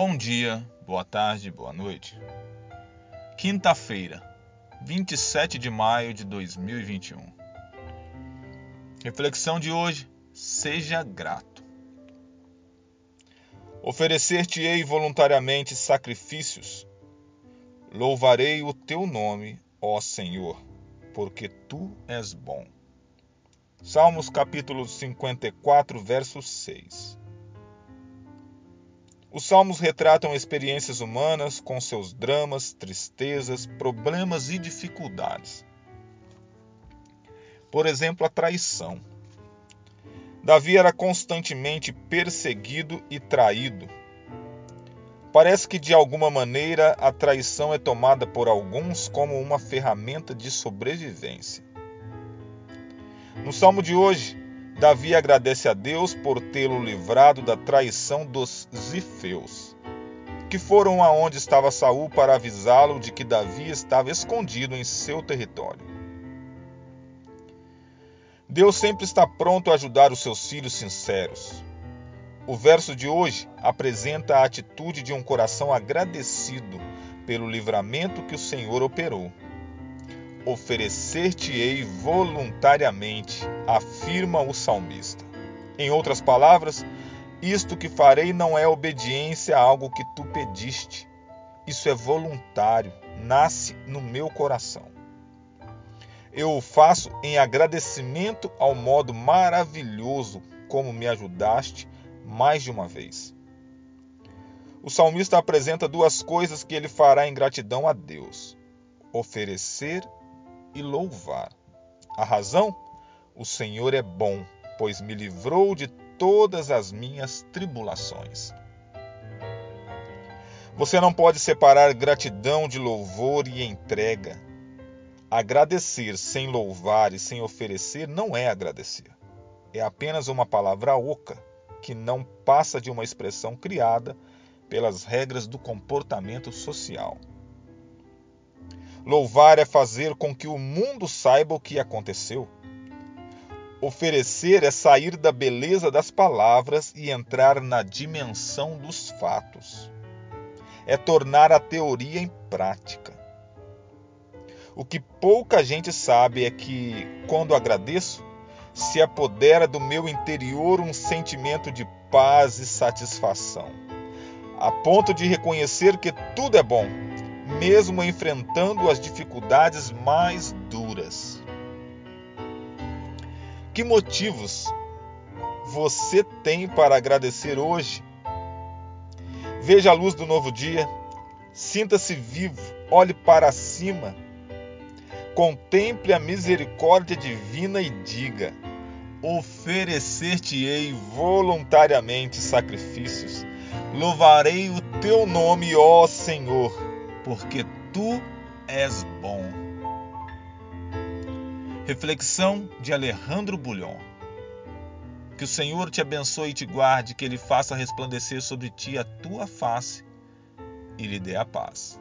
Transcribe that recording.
Bom dia, boa tarde, boa noite. Quinta-feira, 27 de maio de 2021. Reflexão de hoje: seja grato. Oferecer-te-ei voluntariamente sacrifícios. Louvarei o teu nome, ó Senhor, porque tu és bom. Salmos capítulo 54, verso 6. Os salmos retratam experiências humanas com seus dramas, tristezas, problemas e dificuldades. Por exemplo, a traição. Davi era constantemente perseguido e traído. Parece que de alguma maneira a traição é tomada por alguns como uma ferramenta de sobrevivência. No salmo de hoje, Davi agradece a Deus por tê-lo livrado da traição dos zifeus, que foram aonde estava Saul para avisá-lo de que Davi estava escondido em seu território. Deus sempre está pronto a ajudar os seus filhos sinceros. O verso de hoje apresenta a atitude de um coração agradecido pelo livramento que o Senhor operou oferecer-te-ei voluntariamente, afirma o salmista. Em outras palavras, isto que farei não é obediência a algo que tu pediste. Isso é voluntário, nasce no meu coração. Eu o faço em agradecimento ao modo maravilhoso como me ajudaste mais de uma vez. O salmista apresenta duas coisas que ele fará em gratidão a Deus: oferecer e louvar. A razão? O Senhor é bom, pois me livrou de todas as minhas tribulações. Você não pode separar gratidão de louvor e entrega. Agradecer sem louvar e sem oferecer não é agradecer. É apenas uma palavra oca que não passa de uma expressão criada pelas regras do comportamento social. Louvar é fazer com que o mundo saiba o que aconteceu. Oferecer é sair da beleza das palavras e entrar na dimensão dos fatos. É tornar a teoria em prática. O que pouca gente sabe é que, quando agradeço, se apodera do meu interior um sentimento de paz e satisfação, a ponto de reconhecer que tudo é bom mesmo enfrentando as dificuldades mais duras. Que motivos você tem para agradecer hoje? Veja a luz do novo dia, sinta-se vivo, olhe para cima, contemple a misericórdia divina e diga: Oferecer-te-ei voluntariamente sacrifícios, louvarei o teu nome, ó Senhor porque tu és bom. Reflexão de Alejandro Bulhon. Que o Senhor te abençoe e te guarde, que Ele faça resplandecer sobre ti a tua face e lhe dê a paz.